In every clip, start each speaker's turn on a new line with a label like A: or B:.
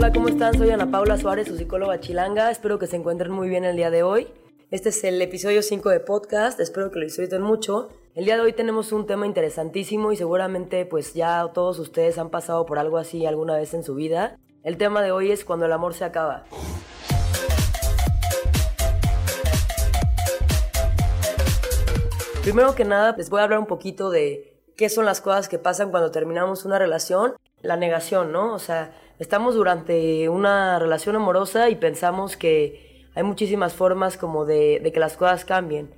A: Hola, ¿cómo están? Soy Ana Paula Suárez, su psicóloga chilanga. Espero que se encuentren muy bien el día de hoy. Este es el episodio 5 de podcast, espero que lo disfruten mucho. El día de hoy tenemos un tema interesantísimo y seguramente pues ya todos ustedes han pasado por algo así alguna vez en su vida. El tema de hoy es cuando el amor se acaba. Primero que nada, les voy a hablar un poquito de qué son las cosas que pasan cuando terminamos una relación. La negación, ¿no? O sea, estamos durante una relación amorosa y pensamos que hay muchísimas formas como de, que las cosas cambien.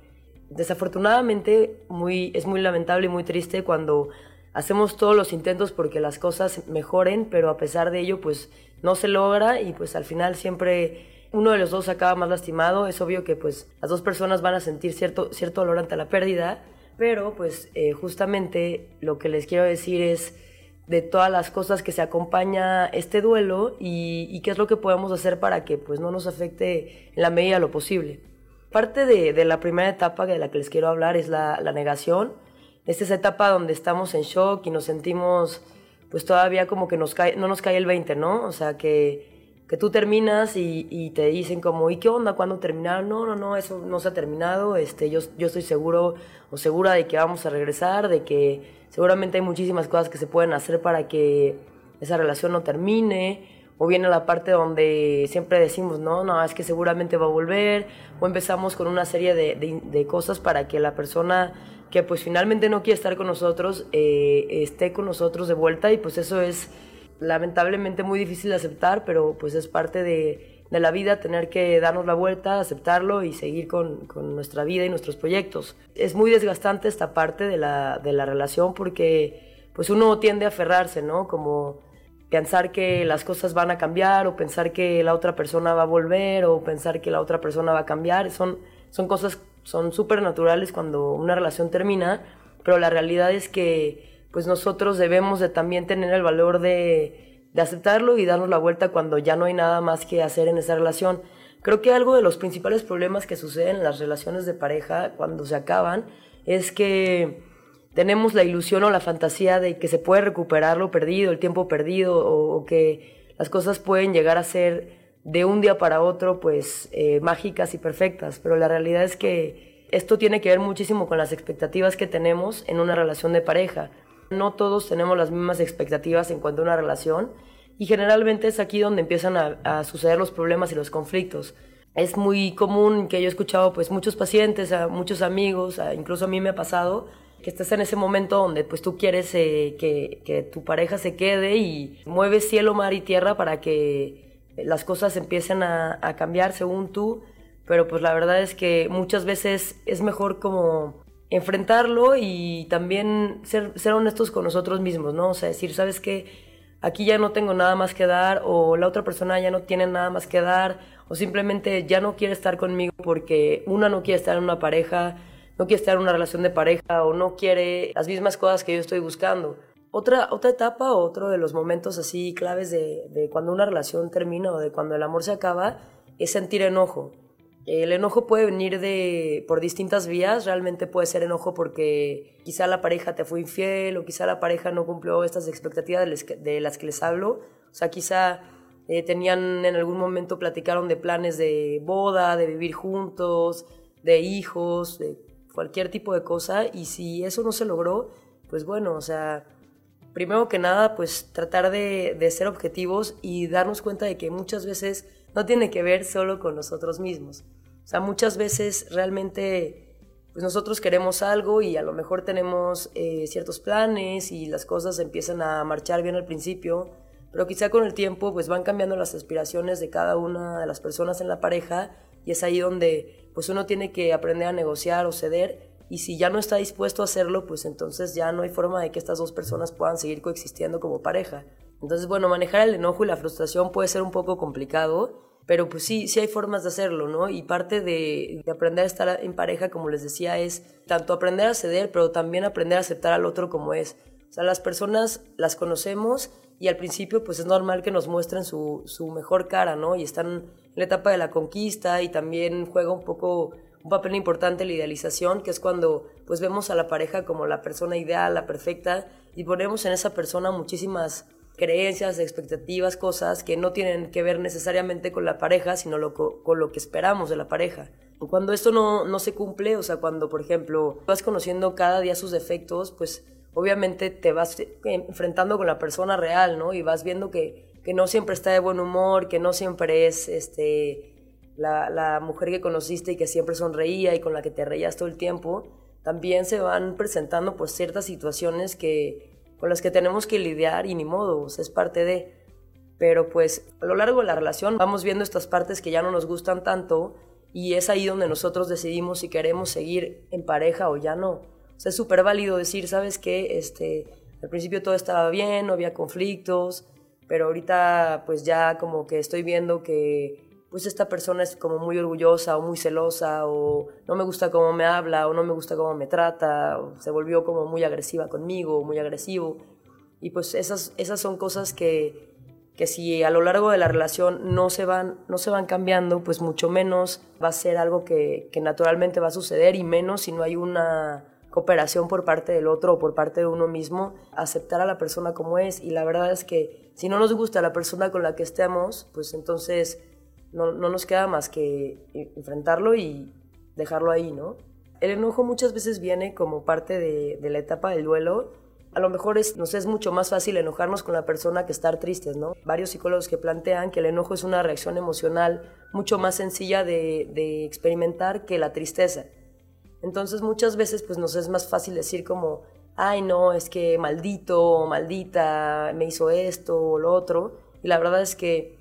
A: Desafortunadamente, muy, es muy lamentable y muy triste cuando hacemos todos los intentos porque las cosas mejoren, pero a pesar de ello, pues no se logra y pues al final siempre uno de los dos acaba más lastimado. Es obvio que pues las dos personas van a sentir cierto, cierto dolor ante la pérdida, pero pues eh, justamente lo que les quiero decir es de todas las cosas que se acompaña este duelo y, qué es lo que podemos hacer para que pues no nos afecte en la medida de lo posible. Parte de, la primera etapa de la que les quiero hablar es la, la negación. Esta es esa etapa donde estamos en shock y nos sentimos pues todavía como que no nos cae el 20, ¿no? O sea, que que tú terminas y, te dicen como, ¿y qué onda? ¿Cuándo terminaron? No, no, no, eso no se ha terminado. Este, yo, yo estoy seguro o segura de que vamos a regresar, de que seguramente hay muchísimas cosas que se pueden hacer para que esa relación no termine. O viene la parte donde siempre decimos, no, no, es que seguramente va a volver. O empezamos con una serie de, de, cosas para que la persona que pues finalmente no quiere estar con nosotros eh, esté con nosotros de vuelta y pues eso es lamentablemente muy difícil de aceptar, pero pues es parte de, de la vida tener que darnos la vuelta, aceptarlo y seguir con, con, nuestra vida y nuestros proyectos. Es muy desgastante esta parte de la, de la relación porque pues uno tiende a aferrarse, ¿no? Como pensar que las cosas van a cambiar o pensar que la otra persona va a volver o pensar que la otra persona va a cambiar. Son, son cosas, son súper naturales cuando una relación termina, pero la realidad es que pues nosotros debemos de también tener el valor de, de aceptarlo y darnos la vuelta cuando ya no hay nada más que hacer en esa relación. Creo que algo de los principales problemas que suceden en las relaciones de pareja cuando se acaban es que tenemos la ilusión o la fantasía de que se puede recuperar lo perdido, el tiempo perdido, o, que las cosas pueden llegar a ser de un día para otro, pues eh, mágicas y perfectas. Pero la realidad es que esto tiene que ver muchísimo con las expectativas que tenemos en una relación de pareja. No todos tenemos las mismas expectativas en cuanto a una relación y generalmente es aquí donde empiezan a, suceder los problemas y los conflictos. Es muy común que yo he escuchado pues muchos pacientes, muchos amigos, incluso a mí me ha pasado que estás en ese momento donde pues tú quieres eh, que, tu pareja se quede y mueves cielo, mar y tierra para que las cosas empiecen a, a cambiar según tú, pero pues la verdad es que muchas veces es mejor como enfrentarlo y también ser, ser honestos con nosotros mismos, ¿no? O sea, decir, ¿sabes qué? Aquí ya no tengo nada más que dar o la otra persona ya no tiene nada más que dar o simplemente ya no quiere estar conmigo porque una no quiere estar en una pareja, no quiere estar en una relación de pareja o no quiere las mismas cosas que yo estoy buscando. Otra, otra etapa, otro de los momentos así claves de, de cuando una relación termina o de cuando el amor se acaba es sentir enojo. El enojo puede venir de, por distintas vías, realmente puede ser enojo porque quizá la pareja te fue infiel o quizá la pareja no cumplió estas expectativas de las que les hablo, o sea, quizá eh, tenían en algún momento, platicaron de planes de boda, de vivir juntos, de hijos, de cualquier tipo de cosa y si eso no se logró, pues bueno, o sea, primero que nada, pues tratar de, de ser objetivos y darnos cuenta de que muchas veces no tiene que ver solo con nosotros mismos. O sea, muchas veces realmente pues nosotros queremos algo y a lo mejor tenemos eh, ciertos planes y las cosas empiezan a marchar bien al principio, pero quizá con el tiempo pues van cambiando las aspiraciones de cada una de las personas en la pareja y es ahí donde pues uno tiene que aprender a negociar o ceder y si ya no está dispuesto a hacerlo pues entonces ya no hay forma de que estas dos personas puedan seguir coexistiendo como pareja. Entonces, bueno, manejar el enojo y la frustración puede ser un poco complicado, pero pues sí, sí hay formas de hacerlo, ¿no? Y parte de, aprender a estar en pareja, como les decía, es tanto aprender a ceder, pero también aprender a aceptar al otro como es. O sea, las personas las conocemos y al principio pues es normal que nos muestren su, su mejor cara, ¿no? Y están en la etapa de la conquista y también juega un poco un papel importante la idealización, que es cuando pues vemos a la pareja como la persona ideal, la perfecta, y ponemos en esa persona muchísimas creencias, expectativas, cosas que no tienen que ver necesariamente con la pareja, sino lo, con lo que esperamos de la pareja. Cuando esto no, no se cumple, o sea, cuando, por ejemplo, vas conociendo cada día sus defectos, pues obviamente te vas enfrentando con la persona real, ¿no? Y vas viendo que, que no siempre está de buen humor, que no siempre es este, la, la, mujer que conociste y que siempre sonreía y con la que te reías todo el tiempo. También se van presentando pues ciertas situaciones que, con las que tenemos que lidiar y ni modo, es parte de... Pero pues a lo largo de la relación vamos viendo estas partes que ya no nos gustan tanto y es ahí donde nosotros decidimos si queremos seguir en pareja o ya no. O sea, es súper válido decir, ¿sabes qué? Este, al principio todo estaba bien, no había conflictos, pero ahorita pues ya como que estoy viendo que pues esta persona es como muy orgullosa o muy celosa o no me gusta cómo me habla o no me gusta cómo me trata o se volvió como muy agresiva conmigo, muy agresivo. Y pues esas, esas son cosas que, que si a lo largo de la relación no se van, no se van cambiando, pues mucho menos va a ser algo que, que naturalmente va a suceder y menos si no hay una cooperación por parte del otro o por parte de uno mismo, aceptar a la persona como es. Y la verdad es que si no nos gusta la persona con la que estemos, pues entonces no, no nos queda más que enfrentarlo y dejarlo ahí, ¿no? El enojo muchas veces viene como parte de, de la etapa del duelo a lo mejor es, nos es mucho más fácil enojarnos con la persona que estar tristes, ¿no? Varios psicólogos que plantean que el enojo es una reacción emocional mucho más sencilla de, de experimentar que la tristeza. Entonces muchas veces pues nos es más fácil decir como, ay no, es que maldito o maldita me hizo esto o lo otro. Y la verdad es que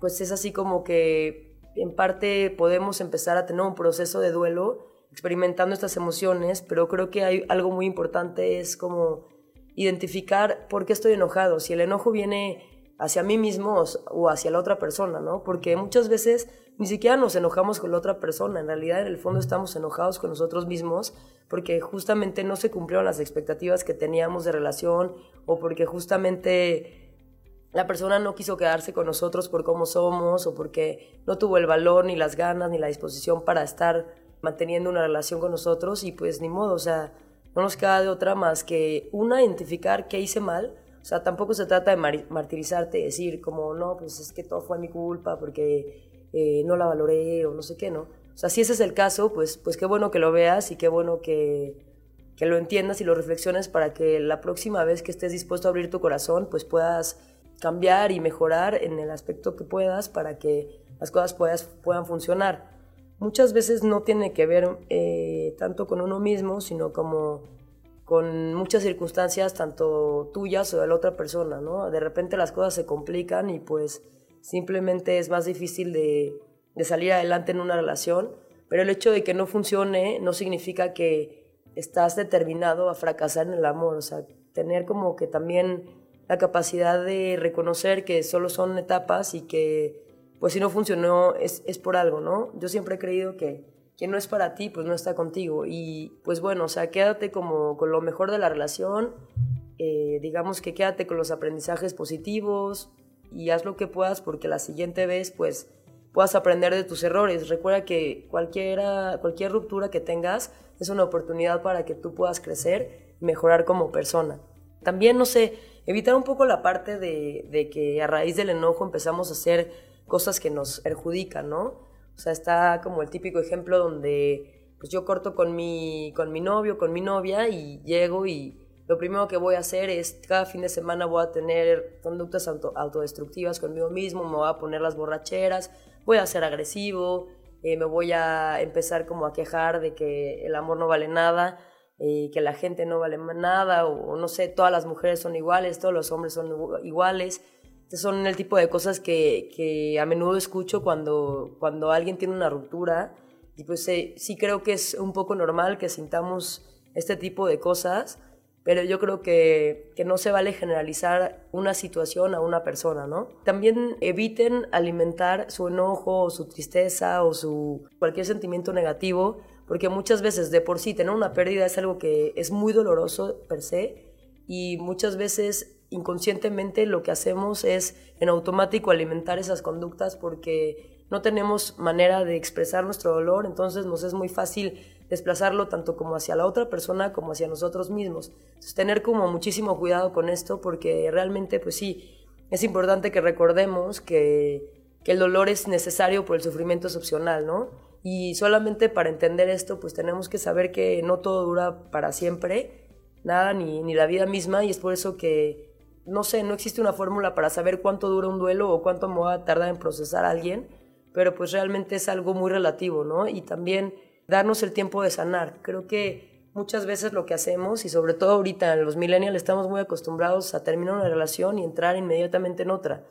A: pues es así como que en parte podemos empezar a tener un proceso de duelo experimentando estas emociones, pero creo que hay algo muy importante es como identificar por qué estoy enojado, si el enojo viene hacia mí mismo o hacia la otra persona, ¿no? Porque muchas veces ni siquiera nos enojamos con la otra persona, en realidad en el fondo estamos enojados con nosotros mismos porque justamente no se cumplieron las expectativas que teníamos de relación o porque justamente la persona no quiso quedarse con nosotros por cómo somos o porque no tuvo el valor ni las ganas ni la disposición para estar manteniendo una relación con nosotros y pues ni modo, o sea, no nos queda de otra más que una, identificar qué hice mal. O sea, tampoco se trata de martirizarte, decir como, no, pues es que todo fue mi culpa porque eh, no la valoré o no sé qué, ¿no? O sea, si ese es el caso, pues, pues qué bueno que lo veas y qué bueno que, que lo entiendas y lo reflexiones para que la próxima vez que estés dispuesto a abrir tu corazón, pues puedas cambiar y mejorar en el aspecto que puedas para que las cosas puedas, puedan funcionar muchas veces no tiene que ver eh, tanto con uno mismo, sino como con muchas circunstancias, tanto tuyas o de la otra persona, ¿no? De repente las cosas se complican y pues simplemente es más difícil de, de salir adelante en una relación, pero el hecho de que no funcione no significa que estás determinado a fracasar en el amor, o sea, tener como que también la capacidad de reconocer que solo son etapas y que pues si no funcionó es, es por algo, ¿no? Yo siempre he creído que quien no es para ti, pues no está contigo. Y pues bueno, o sea, quédate como con lo mejor de la relación, eh, digamos que quédate con los aprendizajes positivos y haz lo que puedas porque la siguiente vez pues puedas aprender de tus errores. Recuerda que cualquiera, cualquier ruptura que tengas es una oportunidad para que tú puedas crecer y mejorar como persona. También, no sé, evitar un poco la parte de, de que a raíz del enojo empezamos a hacer cosas que nos perjudican, ¿no? O sea, está como el típico ejemplo donde pues yo corto con mi, con mi novio, con mi novia y llego y lo primero que voy a hacer es cada fin de semana voy a tener conductas autodestructivas conmigo mismo, me voy a poner las borracheras, voy a ser agresivo, eh, me voy a empezar como a quejar de que el amor no vale nada, eh, que la gente no vale nada, o, no sé, todas las mujeres son iguales, todos los hombres son iguales son el tipo de cosas que, que a menudo escucho cuando, cuando alguien tiene una ruptura. Y pues eh, sí creo que es un poco normal que sintamos este tipo de cosas, pero yo creo que, que, no se vale generalizar una situación a una persona, ¿no? También eviten alimentar su enojo o su tristeza o su cualquier sentimiento negativo, porque muchas veces de por sí tener una pérdida es algo que es muy doloroso per se y muchas veces inconscientemente lo que hacemos es en automático alimentar esas conductas porque no tenemos manera de expresar nuestro dolor, entonces nos es muy fácil desplazarlo tanto como hacia la otra persona como hacia nosotros mismos. Entonces tener como muchísimo cuidado con esto porque realmente pues sí, es importante que recordemos que, que el dolor es necesario, pero el sufrimiento es opcional, ¿no? Y solamente para entender esto, pues tenemos que saber que no todo dura para siempre, nada, ni, ni la vida misma, y es por eso que, no sé, no existe una fórmula para saber cuánto dura un duelo o cuánto me va a tardar en procesar a alguien, pero pues realmente es algo muy relativo, ¿no? Y también darnos el tiempo de sanar. Creo que muchas veces lo que hacemos, y sobre todo ahorita los millennials, estamos muy acostumbrados a terminar una relación y entrar inmediatamente en otra.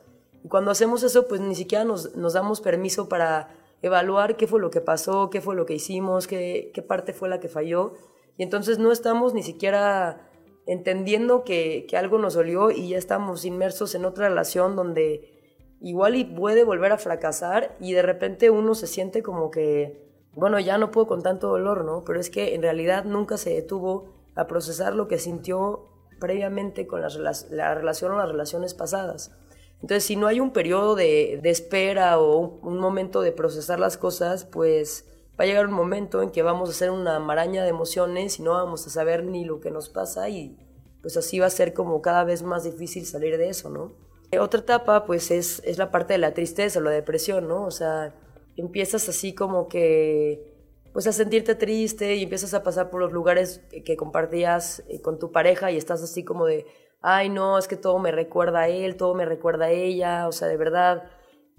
A: Y cuando hacemos eso, pues ni siquiera nos, nos damos permiso para evaluar qué fue lo que pasó, qué fue lo que hicimos, qué, qué parte fue la que falló. Y entonces no estamos ni siquiera entendiendo que, que algo nos dolió y ya estamos inmersos en otra relación donde igual y puede volver a fracasar y de repente uno se siente como que bueno, ya no puedo con tanto dolor, ¿no? Pero es que en realidad nunca se detuvo a procesar lo que sintió previamente con la, la relación o las relaciones pasadas. Entonces, si no hay un periodo de, espera o un, momento de procesar las cosas, pues va a llegar un momento en que vamos a hacer una maraña de emociones y no vamos a saber ni lo que nos pasa y pues así va a ser como cada vez más difícil salir de eso, ¿no? Otra etapa, pues, es, es la parte de la tristeza la depresión, ¿no? O sea, empiezas así como que pues a sentirte triste y empiezas a pasar por los lugares que compartías eh, con tu pareja y estás así como de, ay no, es que todo me recuerda a él, todo me recuerda a ella, o sea, de verdad,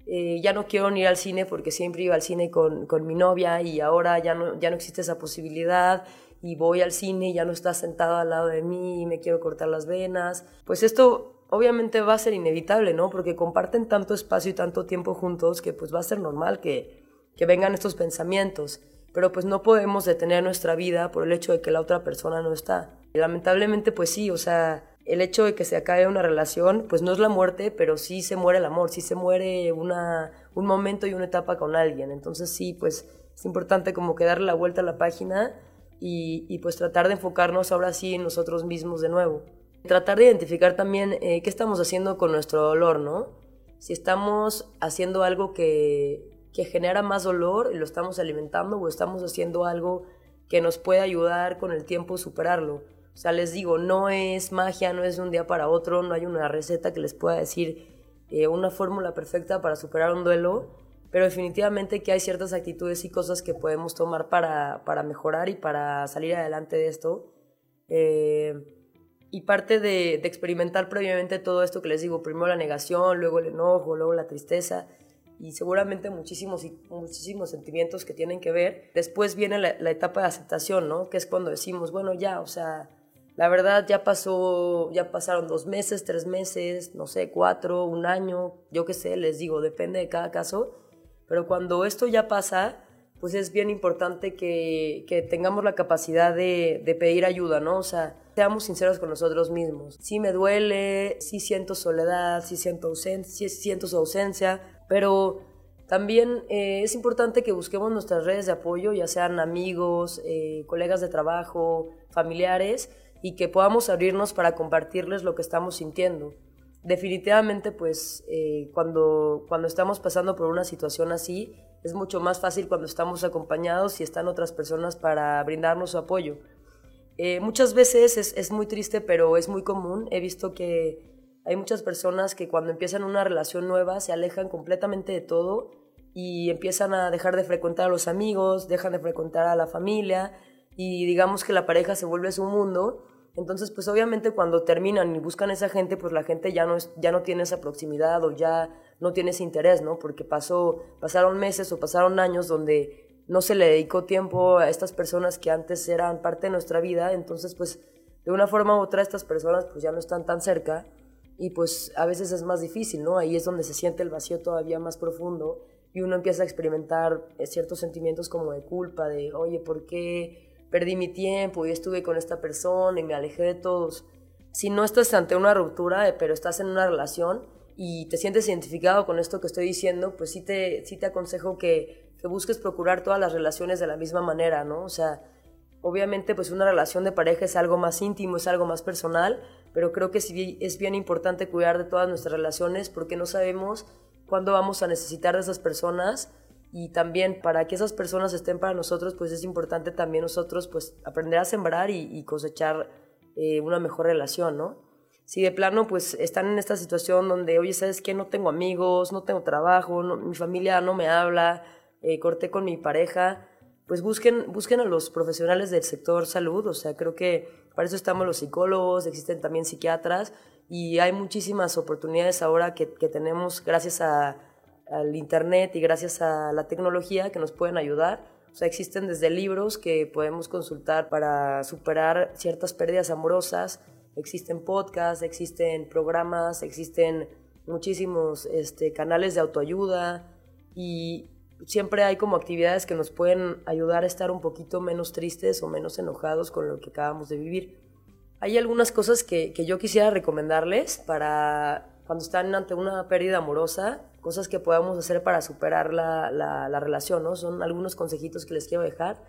A: eh, ya no quiero ni ir al cine porque siempre iba al cine con, con, mi novia y ahora ya no, ya no existe esa posibilidad y voy al cine y ya no está sentado al lado de mí y me quiero cortar las venas. Pues esto obviamente va a ser inevitable, ¿no? Porque comparten tanto espacio y tanto tiempo juntos que pues va a ser normal que, que vengan estos pensamientos. Pero pues no podemos detener nuestra vida por el hecho de que la otra persona no está. Y lamentablemente pues sí, o sea, el hecho de que se acabe una relación pues no es la muerte, pero sí se muere el amor, sí se muere una, un momento y una etapa con alguien. Entonces sí, pues es importante como que darle la vuelta a la página y, y pues tratar de enfocarnos ahora sí en nosotros mismos de nuevo. Tratar de identificar también eh, qué estamos haciendo con nuestro dolor, ¿no? Si estamos haciendo algo que, que genera más dolor y lo estamos alimentando o estamos haciendo algo que nos puede ayudar con el tiempo a superarlo. O sea, les digo, no es magia, no es de un día para otro, no hay una receta que les pueda decir eh, una fórmula perfecta para superar un duelo, pero definitivamente que hay ciertas actitudes y cosas que podemos tomar para, para mejorar y para salir adelante de esto. Eh, y parte de, experimentar previamente todo esto que les digo, primero la negación, luego el enojo, luego la tristeza y seguramente muchísimos, muchísimos sentimientos que tienen que ver. Después viene la, la, etapa de aceptación, ¿no? Que es cuando decimos, bueno, ya, o sea, la verdad ya pasó, ya pasaron dos meses, tres meses, no sé, cuatro, un año, yo qué sé, les digo, depende de cada caso. Pero cuando esto ya pasa, pues es bien importante que, que tengamos la capacidad de, de pedir ayuda, ¿no? O sea, seamos sinceros con nosotros mismos. Sí me duele, sí siento soledad, sí siento, ausencia, sí siento su ausencia, pero también eh, es importante que busquemos nuestras redes de apoyo, ya sean amigos, eh, colegas de trabajo, familiares, y que podamos abrirnos para compartirles lo que estamos sintiendo. Definitivamente, pues eh, cuando, cuando estamos pasando por una situación así, es mucho más fácil cuando estamos acompañados y están otras personas para brindarnos su apoyo. Eh, muchas veces es, es, muy triste, pero es muy común. He visto que hay muchas personas que cuando empiezan una relación nueva se alejan completamente de todo y empiezan a dejar de frecuentar a los amigos, dejan de frecuentar a la familia y digamos que la pareja se vuelve su mundo. Entonces, pues obviamente cuando terminan y buscan a esa gente, pues la gente ya no, es, ya no tiene esa proximidad o ya no tiene ese interés, ¿no? Porque pasó, pasaron meses o pasaron años donde no se le dedicó tiempo a estas personas que antes eran parte de nuestra vida, entonces pues de una forma u otra estas personas pues ya no están tan cerca y pues a veces es más difícil, ¿no? Ahí es donde se siente el vacío todavía más profundo y uno empieza a experimentar eh, ciertos sentimientos como de culpa, de, oye, ¿por qué perdí mi tiempo y estuve con esta persona y me alejé de todos? Si no estás ante una ruptura, eh, pero estás en una relación y te sientes identificado con esto que estoy diciendo, pues sí te, sí te aconsejo que que busques procurar todas las relaciones de la misma manera, ¿no? O sea, obviamente pues una relación de pareja es algo más íntimo, es algo más personal, pero creo que sí es bien importante cuidar de todas nuestras relaciones porque no sabemos cuándo vamos a necesitar de esas personas y también para que esas personas estén para nosotros, pues es importante también nosotros pues aprender a sembrar y, cosechar eh, una mejor relación, ¿no? si de plano pues están en esta situación donde, oye, ¿sabes qué? No tengo amigos, no tengo trabajo, mi familia no me habla, eh, corté con mi pareja, pues busquen, busquen a los profesionales del sector salud, o sea, creo que para eso estamos los psicólogos, existen también psiquiatras y hay muchísimas oportunidades ahora que, que tenemos gracias a, al Internet y gracias a la tecnología que nos pueden ayudar. O sea, existen desde libros que podemos consultar para superar ciertas pérdidas amorosas, existen podcasts, existen programas, existen muchísimos este, canales de autoayuda y siempre hay como actividades que nos pueden ayudar a estar un poquito menos tristes o menos enojados con lo que acabamos de vivir. Hay algunas cosas que, que yo quisiera recomendarles para cuando están ante una pérdida amorosa, cosas que podamos hacer para superar la, la, la relación, ¿no? Son algunos consejitos que les quiero dejar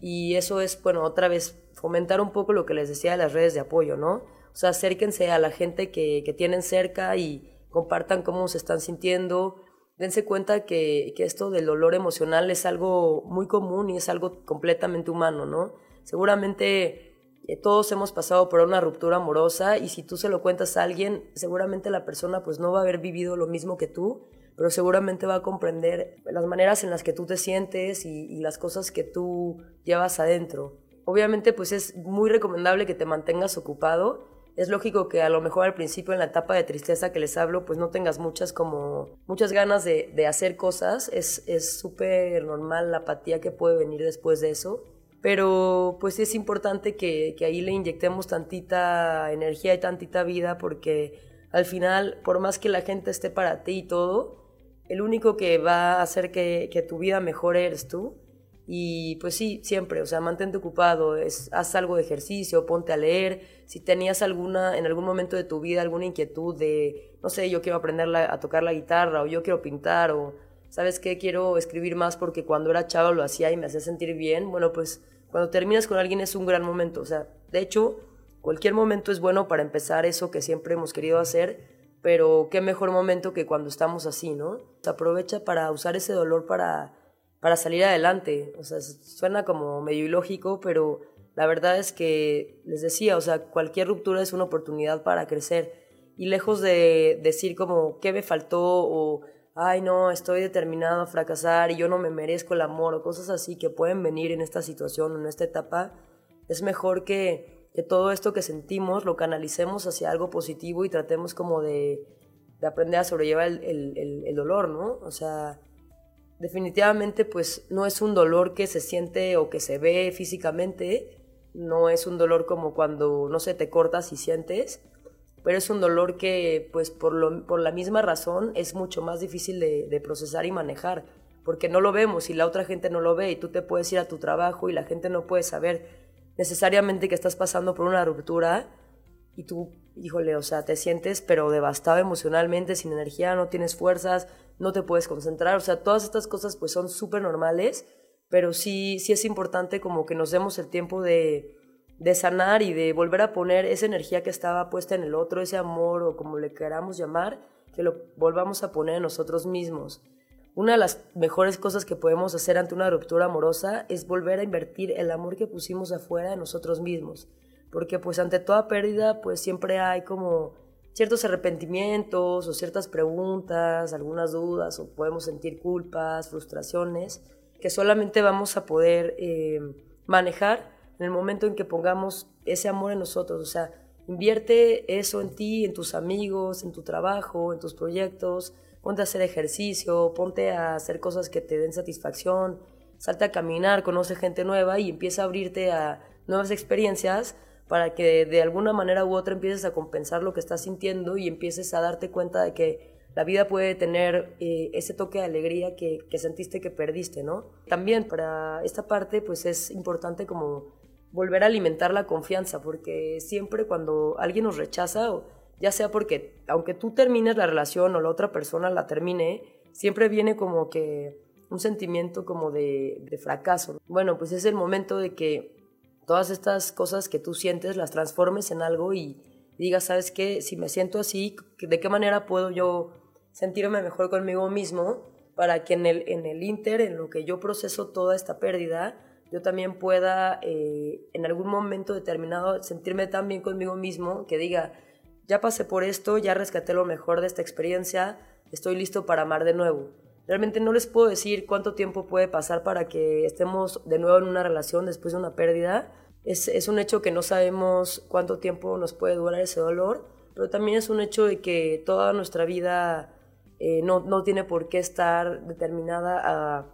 A: y eso es, bueno, otra vez fomentar un poco lo que les decía de las redes de apoyo, ¿no? O sea, acérquense a la gente que, que tienen cerca y compartan cómo se están sintiendo. Dense cuenta que, que, esto del dolor emocional es algo muy común y es algo completamente humano, ¿no? Seguramente todos hemos pasado por una ruptura amorosa y si tú se lo cuentas a alguien, seguramente la persona pues no va a haber vivido lo mismo que tú, pero seguramente va a comprender las maneras en las que tú te sientes y, las cosas que tú llevas adentro. Obviamente pues es muy recomendable que te mantengas ocupado. Es lógico que a lo mejor al principio en la etapa de tristeza que les hablo pues no tengas muchas como muchas ganas de, hacer cosas. Es súper normal la apatía que puede venir después de eso. Pero pues es importante que, que ahí le inyectemos tantita energía y tantita vida porque al final, por más que la gente esté para ti y todo, el único que va a hacer que, que, tu vida mejore eres tú. Y pues sí, siempre, o sea, mantente ocupado, haz algo de ejercicio, ponte a leer. Si tenías alguna, en algún momento de tu vida, alguna inquietud de, no sé, yo quiero aprender a tocar la guitarra o yo quiero pintar o, ¿sabes qué? Quiero escribir más porque cuando era chavo lo hacía y me hacía sentir bien. Bueno, pues cuando terminas con alguien es un gran momento. O sea, de hecho, cualquier momento es bueno para empezar eso que siempre hemos querido hacer pero qué mejor momento que cuando estamos así, ¿no? Se aprovecha para usar ese dolor para, para salir adelante. O sea, suena como medio ilógico, pero la verdad es que, les decía, o sea, cualquier ruptura es una oportunidad para crecer. Y lejos de decir como, ¿qué me faltó? O, ay, no, estoy determinado a fracasar y yo no me merezco el amor, o cosas así que pueden venir en esta situación, en esta etapa, es mejor que que todo esto que sentimos lo canalicemos hacia algo positivo y tratemos como de, de aprender a sobrellevar el, el, el, dolor, ¿no? O sea, definitivamente pues no es un dolor que se siente o que se ve físicamente, no es un dolor como cuando, no sé, te cortas y sientes, pero es un dolor que pues por, lo, por la misma razón es mucho más difícil de, procesar y manejar, porque no lo vemos y la otra gente no lo ve y tú te puedes ir a tu trabajo y la gente no puede saber necesariamente que estás pasando por una ruptura y tú, híjole, o sea, te sientes pero devastado emocionalmente, sin energía, no tienes fuerzas, no te puedes concentrar, o sea, todas estas cosas pues son súper normales, pero sí, sí es importante como que nos demos el tiempo de, de sanar y de volver a poner esa energía que estaba puesta en el otro, ese amor o como le queramos llamar, que lo volvamos a poner en nosotros mismos. Una de las mejores cosas que podemos hacer ante una ruptura amorosa es volver a invertir el amor que pusimos afuera de nosotros mismos. Porque pues ante toda pérdida pues siempre hay como ciertos arrepentimientos o ciertas preguntas, algunas dudas o podemos sentir culpas, frustraciones que solamente vamos a poder eh, manejar en el momento en que pongamos ese amor en nosotros. O sea, invierte eso en ti, en tus amigos, en tu trabajo, en tus proyectos ponte a hacer ejercicio, ponte a hacer cosas que te den satisfacción, salte a caminar, conoce gente nueva y empieza a abrirte a nuevas experiencias para que de alguna manera u otra empieces a compensar lo que estás sintiendo y empieces a darte cuenta de que la vida puede tener eh, ese toque de alegría que, que, sentiste que perdiste, ¿no? También para esta parte pues es importante como volver a alimentar la confianza porque siempre cuando alguien nos rechaza ya sea porque aunque tú termines la relación o la otra persona la termine, siempre viene como que un sentimiento como de, de fracaso. Bueno, pues es el momento de que todas estas cosas que tú sientes las transformes en algo y digas, ¿sabes qué? Si me siento así, ¿de qué manera puedo yo sentirme mejor conmigo mismo para que en el, en el inter, en lo que yo proceso toda esta pérdida, yo también pueda eh, en algún momento determinado sentirme tan bien conmigo mismo que diga, ya pasé por esto, ya rescaté lo mejor de esta experiencia, estoy listo para amar de nuevo. Realmente no les puedo decir cuánto tiempo puede pasar para que estemos de nuevo en una relación después de una pérdida. Es, es un hecho que no sabemos cuánto tiempo nos puede durar ese dolor, pero también es un hecho de que toda nuestra vida eh, no, no, tiene por qué estar determinada a,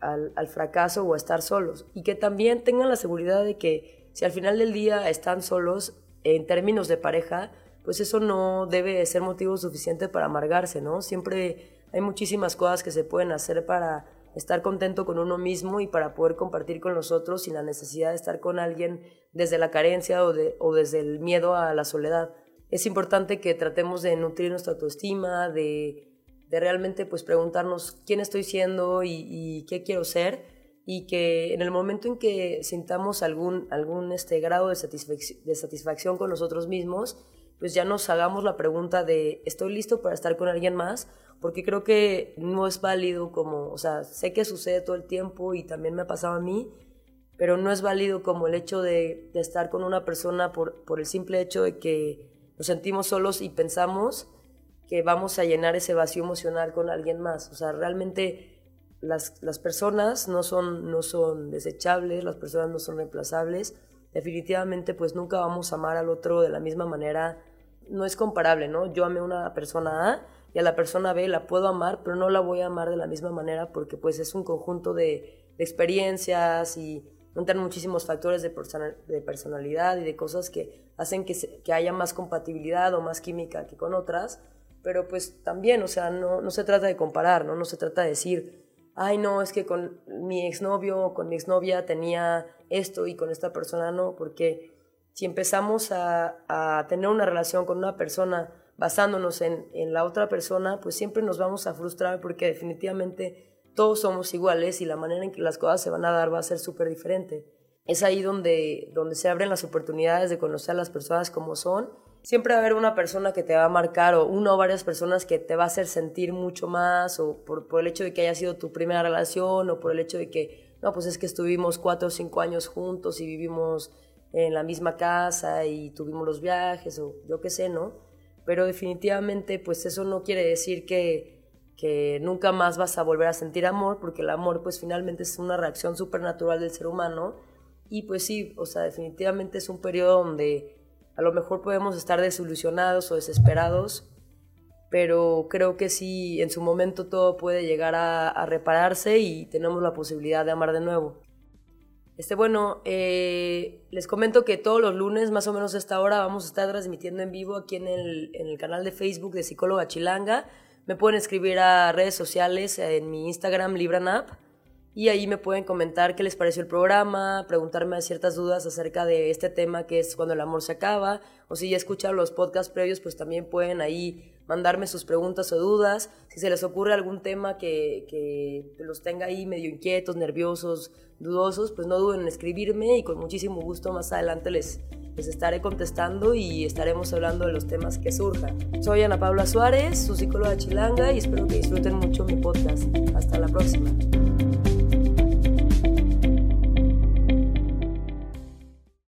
A: al, fracaso o a estar solos. Y que también tengan la seguridad de que si al final del día están solos, en términos de pareja, pues eso no debe ser motivo suficiente para amargarse, ¿no? Siempre hay muchísimas cosas que se pueden hacer para estar contento con uno mismo y para poder compartir con los otros sin la necesidad de estar con alguien desde la carencia o desde el miedo a la soledad. Es importante que tratemos de nutrir nuestra autoestima, de, de realmente pues preguntarnos quién estoy siendo y, qué quiero ser y que en el momento en que sintamos algún, algún este grado de, satisfac de satisfacción con nosotros mismos, pues ya nos hagamos la pregunta de ¿estoy listo para estar con alguien más? Porque creo que no es válido como, o sea, sé que sucede todo el tiempo y también me ha pasado a mí, pero no es válido como el hecho de, de estar con una persona por, por el simple hecho de que nos sentimos solos y pensamos que vamos a llenar ese vacío emocional con alguien más. O sea, realmente las, las personas no son, no son desechables, las personas no son reemplazables definitivamente pues nunca vamos a amar al otro de la misma manera. No es comparable, ¿no? Yo amé a una persona A y a la persona B la puedo amar, pero no la voy a amar de la misma manera porque pues es un conjunto de, de experiencias y entran muchísimos factores de, personal, de, personalidad y de cosas que hacen que, se, que haya más compatibilidad o más química que con otras. Pero pues también, o sea, no, no se trata de comparar, ¿no? No se trata de decir, ay, no, es que con mi exnovio o con mi exnovia tenía esto y con esta persona no, porque si empezamos a, a tener una relación con una persona basándonos en, en, la otra persona, pues siempre nos vamos a frustrar porque definitivamente todos somos iguales y la manera en que las cosas se van a dar va a ser súper diferente. Es ahí donde, donde se abren las oportunidades de conocer a las personas como son siempre va a haber una persona que te va a marcar o una o varias personas que te va a hacer sentir mucho más o por, el hecho de que haya sido tu primera relación o por el hecho de que, no, pues es que estuvimos cuatro o cinco años juntos y vivimos en la misma casa y tuvimos los viajes o yo qué sé, ¿no? Pero definitivamente pues eso no quiere decir que, que nunca más vas a volver a sentir amor porque el amor pues finalmente es una reacción supernatural del ser humano y pues sí, o sea, definitivamente es un periodo donde a lo mejor podemos estar desilusionados o desesperados, pero creo que sí, en su momento todo puede llegar a, repararse y tenemos la posibilidad de amar de nuevo. Este, bueno, eh, les comento que todos los lunes, más o menos a esta hora, vamos a estar transmitiendo en vivo aquí en el, en el canal de Facebook de Psicóloga Chilanga. Me pueden escribir a redes sociales en mi Instagram, LibraNap y ahí me pueden comentar qué les pareció el programa, preguntarme ciertas dudas acerca de este tema que es cuando el amor se acaba, o si ya escuchan los podcasts previos, pues también pueden ahí mandarme sus preguntas o dudas. Si se les ocurre algún tema que, que los tenga ahí medio inquietos, nerviosos, dudosos, pues no duden en escribirme y con muchísimo gusto más adelante les, les estaré contestando y estaremos hablando de los temas que surjan. Soy Ana Paula Suárez, su psicóloga chilanga y espero que disfruten mucho mi podcast. Hasta la próxima.